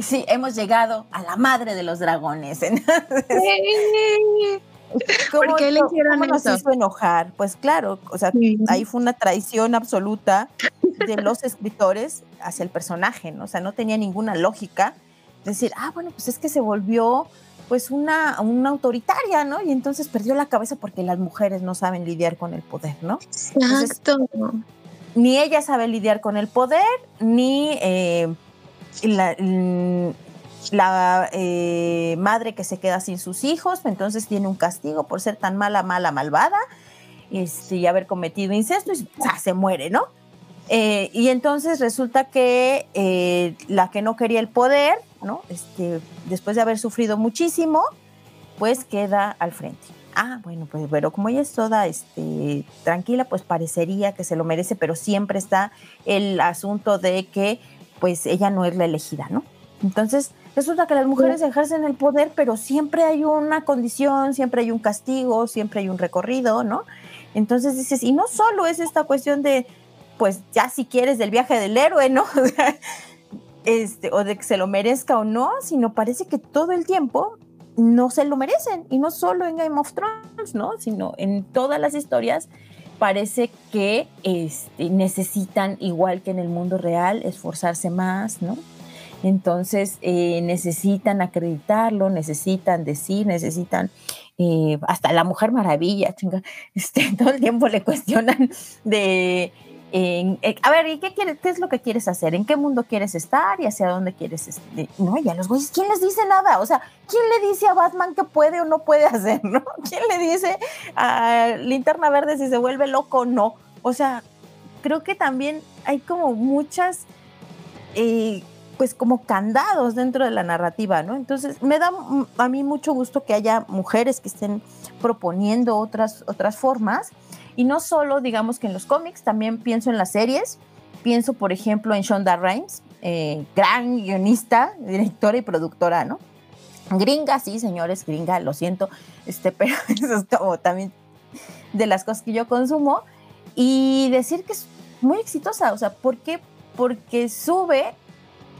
Sí, hemos llegado a la madre de los dragones. [LAUGHS] ¿Por qué le hicieron ¿cómo nos hizo enojar? Pues claro, o sea, ahí fue una traición absoluta de los escritores hacia el personaje, ¿no? O sea, no tenía ninguna lógica decir, ah, bueno, pues es que se volvió pues una, una autoritaria, ¿no? Y entonces perdió la cabeza porque las mujeres no saben lidiar con el poder, ¿no? Exacto. ni ella sabe lidiar con el poder, ni eh, la, la eh, madre que se queda sin sus hijos, entonces tiene un castigo por ser tan mala, mala, malvada este, y haber cometido incesto y se muere, ¿no? Eh, y entonces resulta que eh, la que no quería el poder, ¿no? Este, después de haber sufrido muchísimo, pues queda al frente. Ah, bueno, pues pero como ella es toda este, tranquila, pues parecería que se lo merece, pero siempre está el asunto de que pues ella no es la elegida, ¿no? Entonces, Resulta que las mujeres ejercen el poder, pero siempre hay una condición, siempre hay un castigo, siempre hay un recorrido, ¿no? Entonces dices, y no solo es esta cuestión de, pues ya si quieres del viaje del héroe, ¿no? [LAUGHS] este, o de que se lo merezca o no, sino parece que todo el tiempo no se lo merecen. Y no solo en Game of Thrones, ¿no? Sino en todas las historias parece que este, necesitan, igual que en el mundo real, esforzarse más, ¿no? Entonces eh, necesitan acreditarlo, necesitan decir, necesitan eh, hasta la Mujer Maravilla, chinga, [LAUGHS] este, todo el tiempo le cuestionan de, eh, a ver, ¿y qué, quieres, qué es lo que quieres hacer? ¿En qué mundo quieres estar y hacia dónde quieres estar? No, ya los güeyes, ¿quién les dice nada? O sea, ¿quién le dice a Batman qué puede o no puede [LAUGHS] hacer? ¿no? ¿Quién le dice a Linterna Verde si se vuelve loco o no? O sea, creo que también hay como muchas, pues como candados dentro de la narrativa, ¿no? Entonces, me da a mí mucho gusto que haya mujeres que estén proponiendo otras, otras formas. Y no solo, digamos que en los cómics, también pienso en las series. Pienso, por ejemplo, en Shonda Rhimes, eh, gran guionista, directora y productora, ¿no? Gringa, sí, señores, gringa, lo siento, este, [LAUGHS] pero eso es como también de las cosas que yo consumo. Y decir que es muy exitosa, o sea, ¿por qué? Porque sube,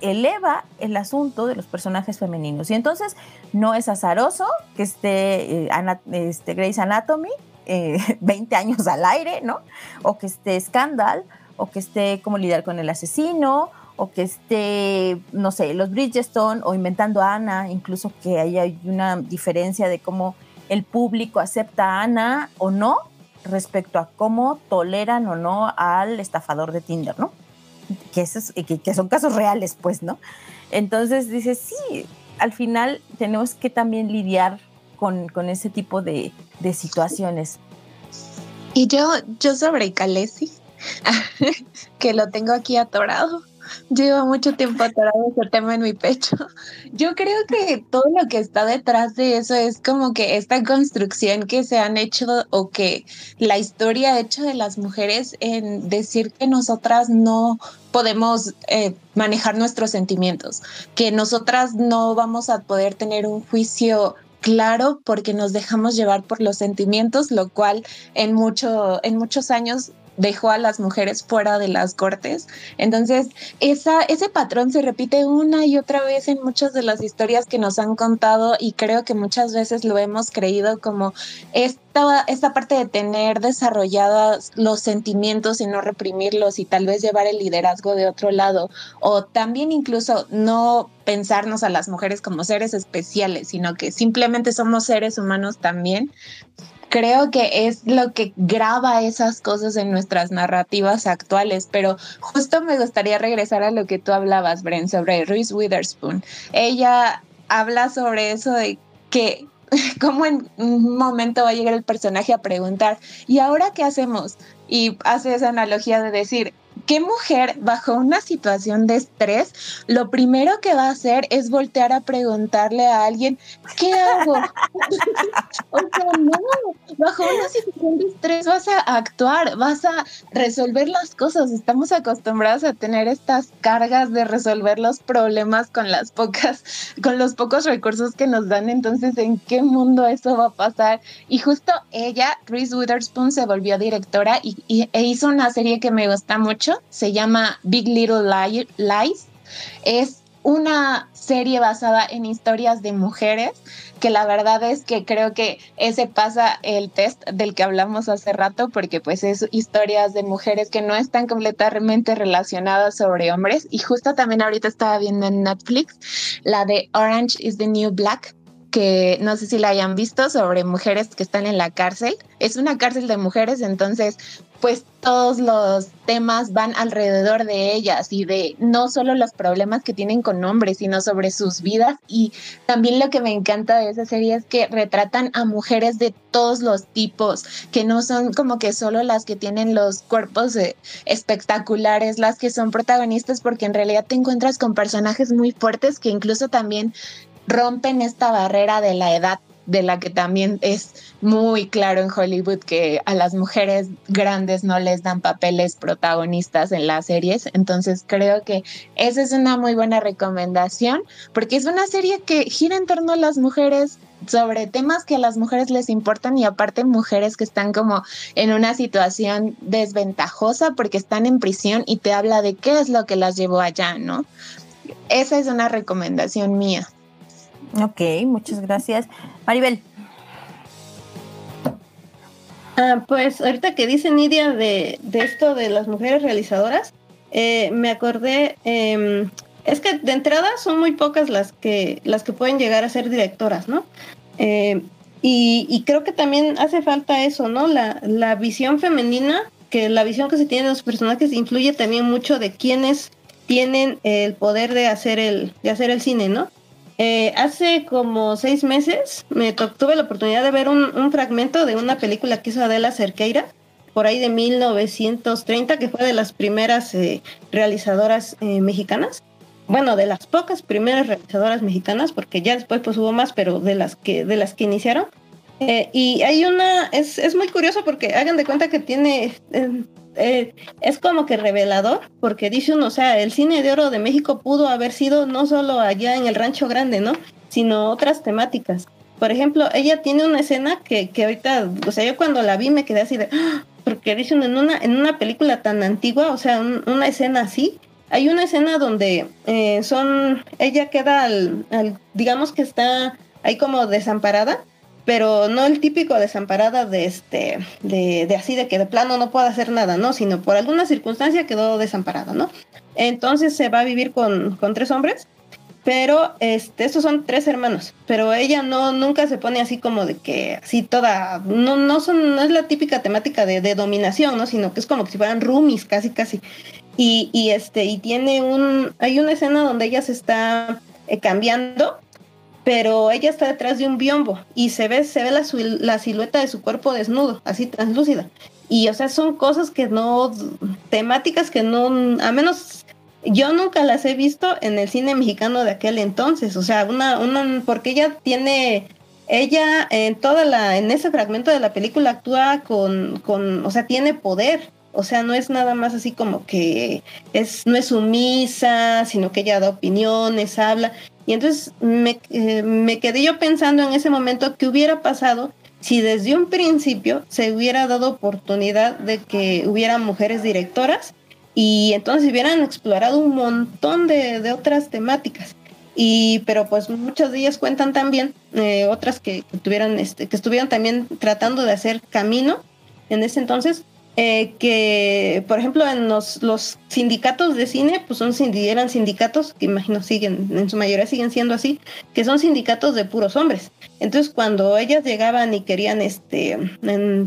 eleva el asunto de los personajes femeninos. Y entonces no es azaroso que esté, eh, este, Grey's Anatomy 20 eh, [LAUGHS] años al aire, ¿no? O que esté Scandal, o que esté como lidiar con el asesino, o que esté, no sé, los Bridgestone o inventando a Ana, incluso que hay una diferencia de cómo el público acepta a Ana o no respecto a cómo toleran o no al estafador de Tinder, ¿no? Que, que, son casos reales, pues, ¿no? Entonces dices, sí, al final tenemos que también lidiar con, ese tipo de, de, situaciones. Y yo, yo sobre Calesi, [LAUGHS] que lo tengo aquí atorado. Llevo mucho tiempo atorado ese tema en mi pecho. Yo creo que todo lo que está detrás de eso es como que esta construcción que se han hecho o que la historia ha hecho de las mujeres en decir que nosotras no podemos eh, manejar nuestros sentimientos, que nosotras no vamos a poder tener un juicio claro porque nos dejamos llevar por los sentimientos, lo cual en, mucho, en muchos años dejó a las mujeres fuera de las cortes. Entonces, esa, ese patrón se repite una y otra vez en muchas de las historias que nos han contado y creo que muchas veces lo hemos creído como esta, esta parte de tener desarrollados los sentimientos y no reprimirlos y tal vez llevar el liderazgo de otro lado o también incluso no pensarnos a las mujeres como seres especiales, sino que simplemente somos seres humanos también creo que es lo que graba esas cosas en nuestras narrativas actuales, pero justo me gustaría regresar a lo que tú hablabas, Bren, sobre Reese Witherspoon. Ella habla sobre eso de que [LAUGHS] cómo en un momento va a llegar el personaje a preguntar, ¿y ahora qué hacemos? Y hace esa analogía de decir, ¿Qué mujer bajo una situación de estrés lo primero que va a hacer es voltear a preguntarle a alguien, ¿qué hago? [LAUGHS] o sea, no, bajo una situación de estrés vas a actuar, vas a resolver las cosas. Estamos acostumbrados a tener estas cargas de resolver los problemas con las pocas, con los pocos recursos que nos dan. Entonces, ¿en qué mundo eso va a pasar? Y justo ella, Reese Witherspoon, se volvió directora y, e hizo una serie que me gusta mucho se llama Big Little Lies. Es una serie basada en historias de mujeres, que la verdad es que creo que ese pasa el test del que hablamos hace rato, porque pues es historias de mujeres que no están completamente relacionadas sobre hombres. Y justo también ahorita estaba viendo en Netflix la de Orange is the New Black, que no sé si la hayan visto sobre mujeres que están en la cárcel. Es una cárcel de mujeres, entonces pues todos los temas van alrededor de ellas y de no solo los problemas que tienen con hombres, sino sobre sus vidas. Y también lo que me encanta de esa serie es que retratan a mujeres de todos los tipos, que no son como que solo las que tienen los cuerpos eh, espectaculares, las que son protagonistas, porque en realidad te encuentras con personajes muy fuertes que incluso también rompen esta barrera de la edad de la que también es muy claro en Hollywood que a las mujeres grandes no les dan papeles protagonistas en las series. Entonces creo que esa es una muy buena recomendación porque es una serie que gira en torno a las mujeres sobre temas que a las mujeres les importan y aparte mujeres que están como en una situación desventajosa porque están en prisión y te habla de qué es lo que las llevó allá, ¿no? Esa es una recomendación mía. Ok, muchas gracias. Maribel. Ah, pues ahorita que dice Nidia de, esto de las mujeres realizadoras, eh, me acordé, em, es que de entrada son muy pocas las que, las que pueden llegar a ser directoras, ¿no? Eh, y, creo que también hace falta eso, ¿no? La, la visión femenina, que la visión que se tiene de los personajes influye también mucho de quienes tienen el poder de hacer el, de hacer el cine, ¿no? Eh, hace como seis meses me tuve la oportunidad de ver un, fragmento de una película que hizo Adela Cerqueira por ahí de 1930, que fue de las primeras eh, realizadoras eh, mexicanas. Bueno, de las pocas primeras realizadoras mexicanas, porque ya después pues hubo más, pero de las que, de las que iniciaron. y hay una, es, es, muy curioso porque hagan de cuenta que tiene, es como que revelador, porque dice uno, o sea, el cine de oro de México pudo haber sido no solo allá en el Rancho Grande, ¿no? Sino otras temáticas. Por ejemplo, ella tiene una escena que, que ahorita, o sea, yo cuando la vi me quedé así de, ¡ah! porque dicen en una, en una película tan antigua, o sea, una escena así, hay una escena donde eh, son, ella queda al, digamos que está ahí como desamparada, pero no el típico desamparada de este, de, de, así de que de plano no puede hacer nada, ¿no? Sino por alguna circunstancia quedó desamparada, ¿no? Entonces se va a vivir con, con tres hombres pero este, estos son tres hermanos, pero ella no, nunca se pone así como de que así toda, no, no son, no es la típica temática de, de dominación, ¿no? Sino que es como que si fueran roomies, casi, casi. Y, y este, y tiene un, hay una escena donde ella se está eh, cambiando, pero ella está detrás de un biombo y se ve, se ve la, la silueta de su cuerpo desnudo, así translúcida. Y o sea, son cosas que no, temáticas que no, a menos yo nunca las he visto en el cine mexicano de aquel entonces, o sea, una, una, porque ella tiene, ella en toda la, en ese fragmento de la película actúa con, con, o sea, tiene poder, o sea, no es nada más así como que es, no es sumisa, sino que ella da opiniones, habla. Y entonces me, eh, me quedé yo pensando en ese momento qué hubiera pasado si desde un principio se hubiera dado oportunidad de que hubiera mujeres directoras y entonces hubieran explorado un montón de, otras temáticas. Y, pero pues muchas de ellas cuentan también, eh, otras que, tuvieran, este, que estuvieron también tratando de hacer camino en ese entonces, eh, que por ejemplo en los, los sindicatos de cine, pues son, eran sindicatos, que imagino siguen, en su mayoría siguen siendo así, que son sindicatos de puros hombres. Entonces cuando ellas llegaban y querían este,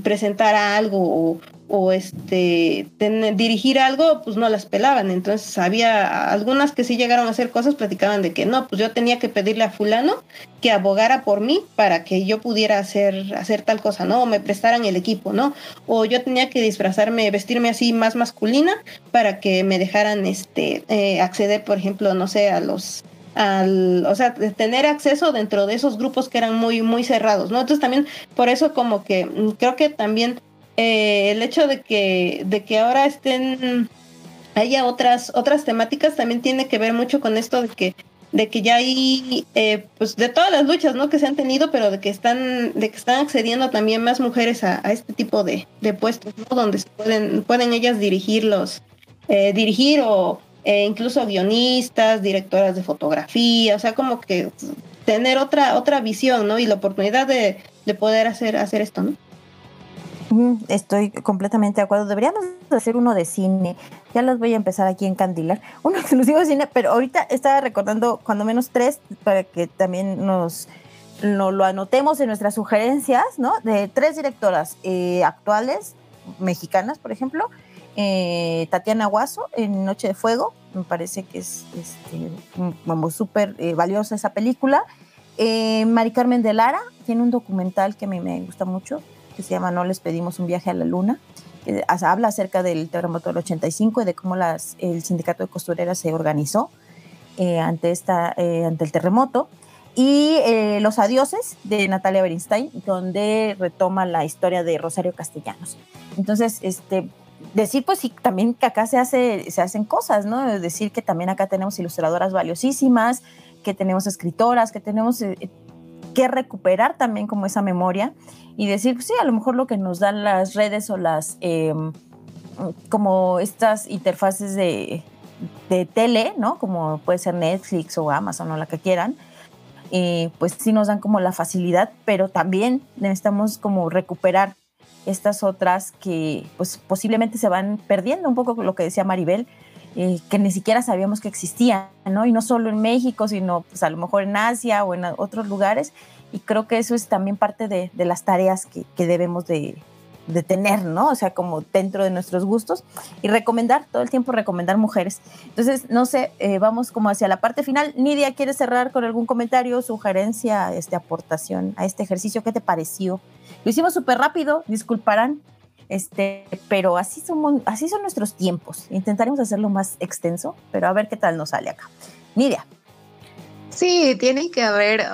presentar algo o, o este dirigir algo, pues no las pelaban. Entonces había algunas que sí llegaron a hacer cosas, platicaban de que no, pues yo tenía que pedirle a fulano que abogara por mí para que yo pudiera hacer, hacer tal cosa, ¿no? O me prestaran el equipo, ¿no? O yo tenía que disfrazarme, vestirme así más masculina para que me dejaran este eh, acceder, por ejemplo, no sé, a los al, o sea, tener acceso dentro de esos grupos que eran muy, muy cerrados, ¿no? Entonces también, por eso como que mm, creo que también eh, el hecho de que, de que ahora estén, haya otras, otras temáticas también tiene que ver mucho con esto de que de que ya hay eh, pues de todas las luchas no que se han tenido pero de que están de que están accediendo también más mujeres a, este tipo de, puestos ¿no? donde pueden pueden ellas dirigirlos eh, dirigir o incluso guionistas directoras de fotografía o sea como que tener otra otra visión no y la oportunidad de, de poder hacer hacer esto no Estoy completamente de acuerdo. Deberíamos hacer uno de cine. Ya los voy a empezar aquí en Candilar. [LAUGHS] Uno exclusivo de cine, pero ahorita estaba recordando cuando menos tres para que también nos, lo anotemos en nuestras sugerencias, ¿no? De tres directoras eh, actuales, mexicanas, por ejemplo. Eh, Tatiana Guaso en Noche de Fuego, me parece que es este, súper eh, valiosa esa película. Mari Carmen de Lara tiene un documental que a mí me gusta mucho, que se llama No les pedimos un viaje a la luna, que habla acerca del terremoto del 85 y de cómo las, el sindicato de costureras se organizó eh, ante, esta, eh, ante el terremoto. Y eh, Los Adioses de Natalia Berinstein, donde retoma la historia de Rosario Castellanos. Entonces, este, decir pues sí, también que acá se, hace, se hacen cosas, ¿no? Decir que también acá tenemos ilustradoras valiosísimas, que tenemos escritoras, que tenemos recuperar también como esa memoria y decir, pues sí, a lo mejor lo que nos dan las redes o las, em, como estas interfaces de, de, tele, ¿no? Como puede ser Netflix o Amazon o la que quieran, eh, pues sí nos dan como la facilidad, pero también necesitamos como recuperar estas otras que pues posiblemente se van perdiendo, un poco lo que decía Maribel, eh, que ni siquiera sabíamos que existían, ¿no? Y no solo en México, sino pues a lo mejor en Asia o en otros lugares. Y creo que eso es también parte de, las tareas que, debemos de, tener, ¿no? O sea, como dentro de nuestros gustos y recomendar, todo el tiempo recomendar mujeres. Entonces, no sé, eh, vamos como hacia la parte final. Nidia, ¿quieres cerrar con algún comentario, sugerencia, este, aportación a este ejercicio? ¿Qué te pareció? Lo hicimos súper rápido, disculparán, Este, pero así así son nuestros tiempos. Intentaremos hacerlo más extenso, pero a ver qué tal nos sale acá. Nidia. Sí, tiene que haber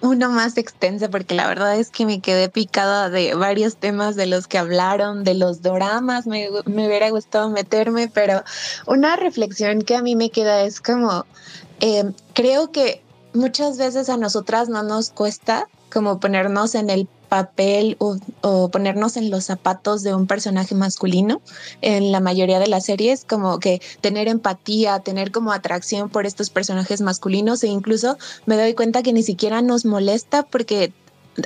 uno más extenso porque la verdad es que me quedé picada de varios temas de los que hablaron, de los dramas, me, me hubiera gustado meterme, pero una reflexión que a mí me queda es como, eh, creo que muchas veces a nosotras no nos cuesta como ponernos en el papel o, ponernos en los zapatos de un personaje masculino en la mayoría de las series, como que tener empatía, tener como atracción por estos personajes masculinos e incluso me doy cuenta que ni siquiera nos molesta porque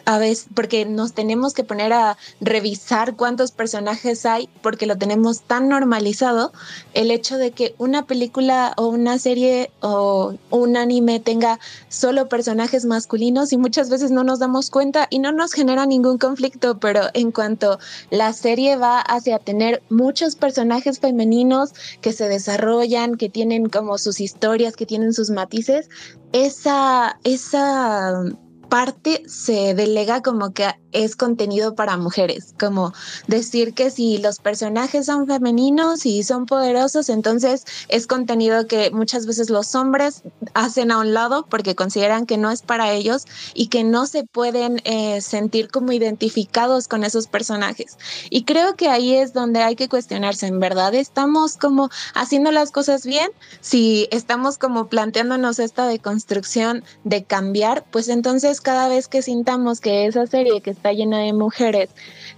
a veces, porque nos tenemos que poner a revisar cuántos personajes hay, porque lo tenemos tan normalizado, el hecho de que una película o una serie o un anime tenga solo personajes masculinos y muchas veces no nos damos cuenta y no nos genera ningún conflicto, pero en cuanto la serie va hacia tener muchos personajes femeninos que se desarrollan, que tienen como sus historias, que tienen sus matices, esa, esa parte se delega como que es contenido para mujeres, como decir que si los personajes son femeninos y son poderosos, entonces es contenido que muchas veces los hombres hacen a un lado porque consideran que no es para ellos y que no se pueden eh, sentir como identificados con esos personajes. Y creo que ahí es donde hay que cuestionarse, ¿en verdad estamos como haciendo las cosas bien? Si estamos como planteándonos esta deconstrucción de cambiar, pues entonces cada vez que sintamos que esa serie que está llena de mujeres,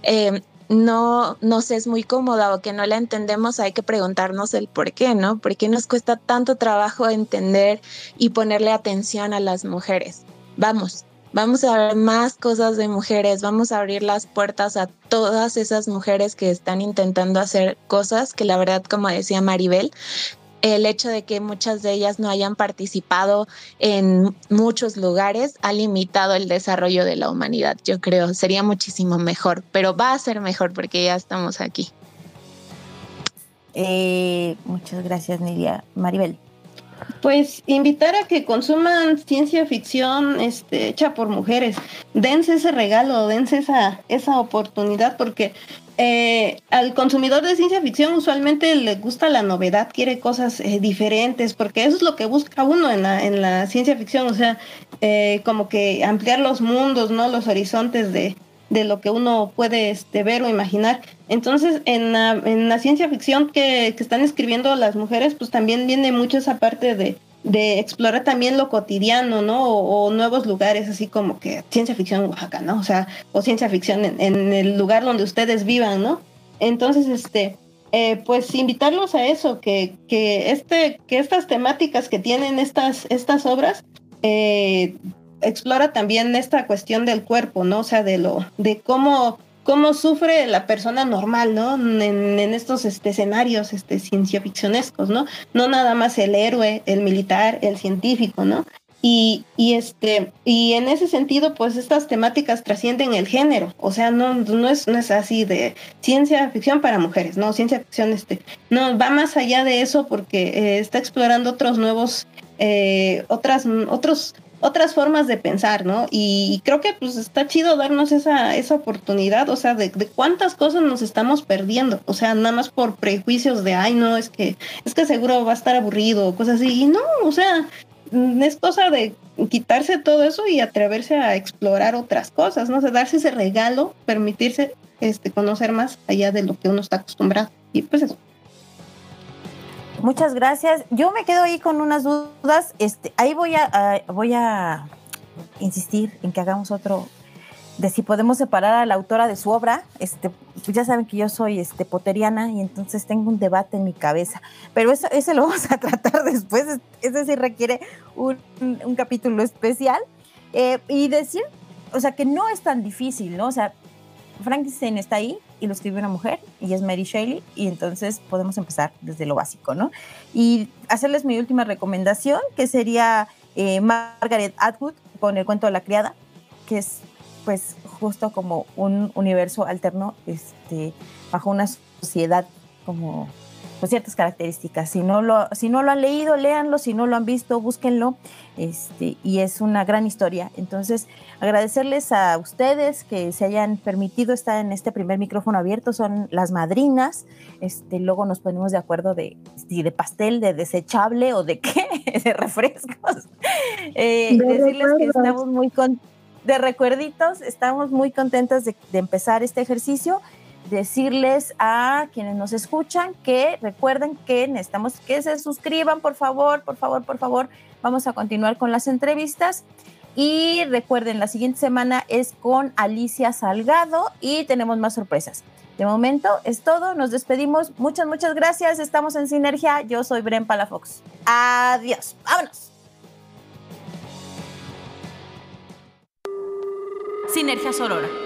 eh, no nos es muy cómoda o que no la entendemos, hay que preguntarnos el por qué, ¿no? ¿Por qué nos cuesta tanto trabajo entender y ponerle atención a las mujeres? Vamos, vamos a ver más cosas de mujeres, vamos a abrir las puertas a todas esas mujeres que están intentando hacer cosas que la verdad, como decía Maribel, el hecho de que muchas de ellas no hayan participado en muchos lugares ha limitado el desarrollo de la humanidad. Yo creo, sería muchísimo mejor, pero va a ser mejor porque ya estamos aquí. Eh, muchas gracias, Nidia. Maribel. Pues invitar a que consuman ciencia ficción este, hecha por mujeres. Dense ese regalo, dense esa, esa oportunidad, porque eh, al consumidor de ciencia ficción usualmente le gusta la novedad, quiere cosas eh, diferentes, porque eso es lo que busca uno en la, en la ciencia ficción, o sea, eh, como que ampliar los mundos, ¿no? Los horizontes de, lo que uno puede este, ver o imaginar. Entonces, en la, en la ciencia ficción que, que, están escribiendo las mujeres, pues también viene mucho esa parte de, de explorar también lo cotidiano, ¿no? O, nuevos lugares, así como que ciencia ficción en Oaxaca, ¿no? O sea, o ciencia ficción en, el lugar donde ustedes vivan, ¿no? Entonces, este, eh, pues invitarlos a eso, que, que, este, que estas temáticas que tienen estas, estas obras, eh, explora también esta cuestión del cuerpo, ¿no? O sea, de lo, de cómo cómo sufre la persona normal, ¿no? En, estos este, escenarios este, ciencia ficcionescos, ¿no? No nada más el héroe, el militar, el científico, ¿no? Y, y, este, y en ese sentido, pues estas temáticas trascienden el género, o sea, no, no, es, no es así de ciencia ficción para mujeres, no, ciencia ficción, este, no, va más allá de eso porque eh, está explorando otros nuevos, eh, otras, otros otras formas de pensar, ¿no? Y, creo que pues está chido darnos esa, esa oportunidad, o sea, de, cuántas cosas nos estamos perdiendo, o sea, nada más por prejuicios de, ay, no, es que, es que seguro va a estar aburrido, o cosas así, y no, o sea, es cosa de quitarse todo eso y atreverse a explorar otras cosas, ¿no? O darse ese regalo, permitirse este, conocer más allá de lo que uno está acostumbrado. Y pues eso. Muchas gracias. Yo me quedo ahí con unas dudas. Este, ahí voy a, voy a insistir en que hagamos otro de si podemos separar a la autora de su obra. Este, pues ya saben que yo soy este, poteriana y entonces tengo un debate en mi cabeza. Pero eso, ese lo vamos a [LAUGHS] tratar después. Ese sí requiere un, un capítulo especial. Eh, y decir, o sea, que no es tan difícil, ¿no? O sea, Frankenstein está ahí y lo escribe una mujer y es Mary Shelley y entonces podemos empezar desde lo básico, ¿no? Y hacerles mi última recomendación que sería eh, Margaret Atwood con el cuento de la criada, que es pues justo como un universo alterno este, bajo una sociedad como pues, ciertas características. Si no, lo, si no lo han leído, léanlo, si no lo han visto, búsquenlo. Este, y es una gran historia. Entonces, agradecerles a ustedes que se hayan permitido estar en este primer micrófono abierto, son las madrinas. Este, luego nos ponemos de acuerdo de, de pastel, de desechable o de qué, [LAUGHS] de refrescos. Eh, decirles que estamos muy contentos de recuerditos, estamos muy contentas de, empezar este ejercicio. Decirles a quienes nos escuchan que recuerden que necesitamos que se suscriban, por favor, por favor, por favor. Vamos a continuar con las entrevistas. Y recuerden, la siguiente semana es con Alicia Salgado y tenemos más sorpresas. De momento es todo, nos despedimos. Muchas, muchas gracias. Estamos en Sinergia. Yo soy Bren Palafox. Adiós. Vámonos. Sinergia Sorora